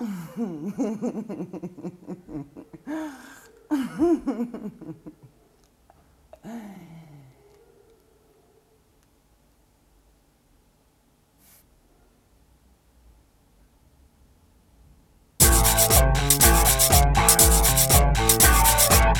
Mm-hmm.